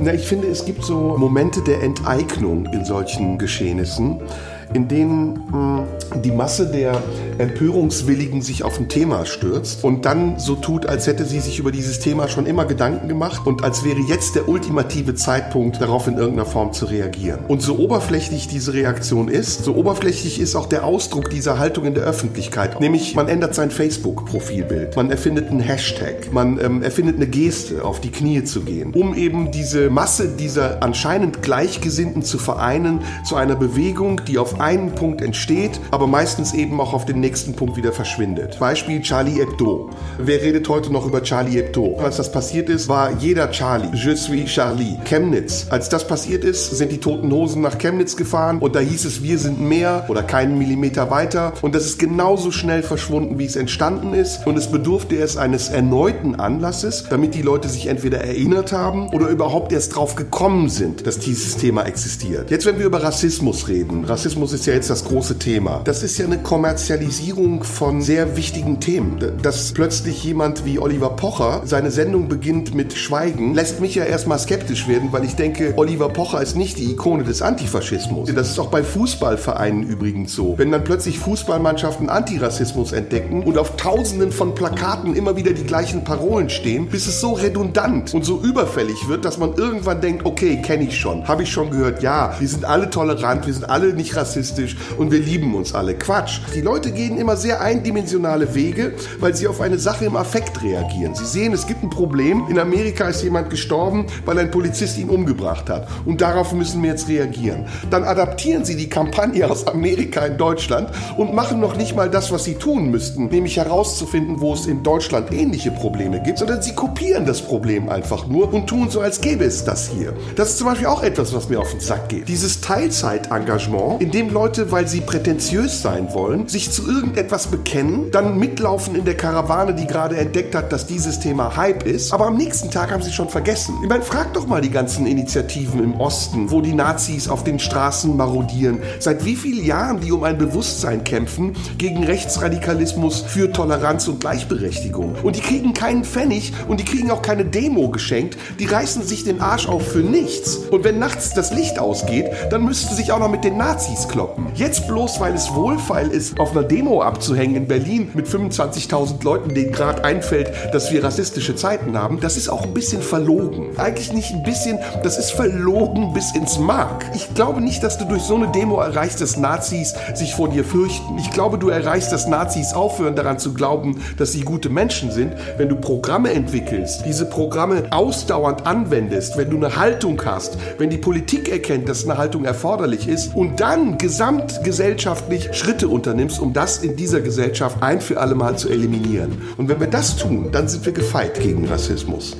Na, ich finde, es gibt so Momente der Enteignung in solchen Geschehnissen in denen mh, die Masse der Empörungswilligen sich auf ein Thema stürzt und dann so tut, als hätte sie sich über dieses Thema schon immer Gedanken gemacht und als wäre jetzt der ultimative Zeitpunkt, darauf in irgendeiner Form zu reagieren. Und so oberflächlich diese Reaktion ist, so oberflächlich ist auch der Ausdruck dieser Haltung in der Öffentlichkeit. Nämlich, man ändert sein Facebook-Profilbild, man erfindet einen Hashtag, man ähm, erfindet eine Geste, auf die Knie zu gehen, um eben diese Masse dieser anscheinend Gleichgesinnten zu vereinen zu einer Bewegung, die auf einen Punkt entsteht, aber meistens eben auch auf den nächsten Punkt wieder verschwindet. Beispiel Charlie Hebdo. Wer redet heute noch über Charlie Hebdo? Als das passiert ist, war jeder Charlie. Je suis Charlie. Chemnitz. Als das passiert ist, sind die Toten Hosen nach Chemnitz gefahren und da hieß es, wir sind mehr oder keinen Millimeter weiter und das ist genauso schnell verschwunden, wie es entstanden ist und es bedurfte erst eines erneuten Anlasses, damit die Leute sich entweder erinnert haben oder überhaupt erst drauf gekommen sind, dass dieses Thema existiert. Jetzt, wenn wir über Rassismus reden, Rassismus ist ja jetzt das große Thema. Das ist ja eine Kommerzialisierung von sehr wichtigen Themen. Dass plötzlich jemand wie Oliver Pocher seine Sendung beginnt mit Schweigen, lässt mich ja erstmal skeptisch werden, weil ich denke, Oliver Pocher ist nicht die Ikone des Antifaschismus. Das ist auch bei Fußballvereinen übrigens so. Wenn dann plötzlich Fußballmannschaften Antirassismus entdecken und auf tausenden von Plakaten immer wieder die gleichen Parolen stehen, bis es so redundant und so überfällig wird, dass man irgendwann denkt, okay, kenne ich schon, habe ich schon gehört, ja, wir sind alle tolerant, wir sind alle nicht rassistisch und wir lieben uns alle. Quatsch. Die Leute gehen immer sehr eindimensionale Wege, weil sie auf eine Sache im Affekt reagieren. Sie sehen, es gibt ein Problem. In Amerika ist jemand gestorben, weil ein Polizist ihn umgebracht hat. Und darauf müssen wir jetzt reagieren. Dann adaptieren sie die Kampagne aus Amerika in Deutschland und machen noch nicht mal das, was sie tun müssten, nämlich herauszufinden, wo es in Deutschland ähnliche Probleme gibt, sondern sie kopieren das Problem einfach nur und tun so, als gäbe es das hier. Das ist zum Beispiel auch etwas, was mir auf den Sack geht. Dieses Teilzeitengagement, in dem Leute, weil sie prätentiös sein wollen, sich zu irgendetwas bekennen, dann mitlaufen in der Karawane, die gerade entdeckt hat, dass dieses Thema Hype ist, aber am nächsten Tag haben sie schon vergessen. Ich meine, frag doch mal die ganzen Initiativen im Osten, wo die Nazis auf den Straßen marodieren. Seit wie vielen Jahren die um ein Bewusstsein kämpfen gegen Rechtsradikalismus für Toleranz und Gleichberechtigung. Und die kriegen keinen Pfennig und die kriegen auch keine Demo geschenkt. Die reißen sich den Arsch auf für nichts. Und wenn nachts das Licht ausgeht, dann müssten sie sich auch noch mit den Nazis kloppen. Jetzt bloß, weil es wohlfeil ist, auf einer Demo abzuhängen in Berlin mit 25.000 Leuten, denen gerade einfällt, dass wir rassistische Zeiten haben, das ist auch ein bisschen verlogen. Eigentlich nicht ein bisschen, das ist verlogen bis ins Mark. Ich glaube nicht, dass du durch so eine Demo erreichst, dass Nazis sich vor dir fürchten. Ich glaube, du erreichst, dass Nazis aufhören daran zu glauben, dass sie gute Menschen sind, wenn du Programme entwickelst, diese Programme ausdauernd anwendest, wenn du eine Haltung hast, wenn die Politik erkennt, dass eine Haltung erforderlich ist und dann gesamtgesellschaftlich Schritte unternimmst, um das in dieser Gesellschaft ein für alle Mal zu eliminieren. Und wenn wir das tun, dann sind wir gefeit gegen Rassismus.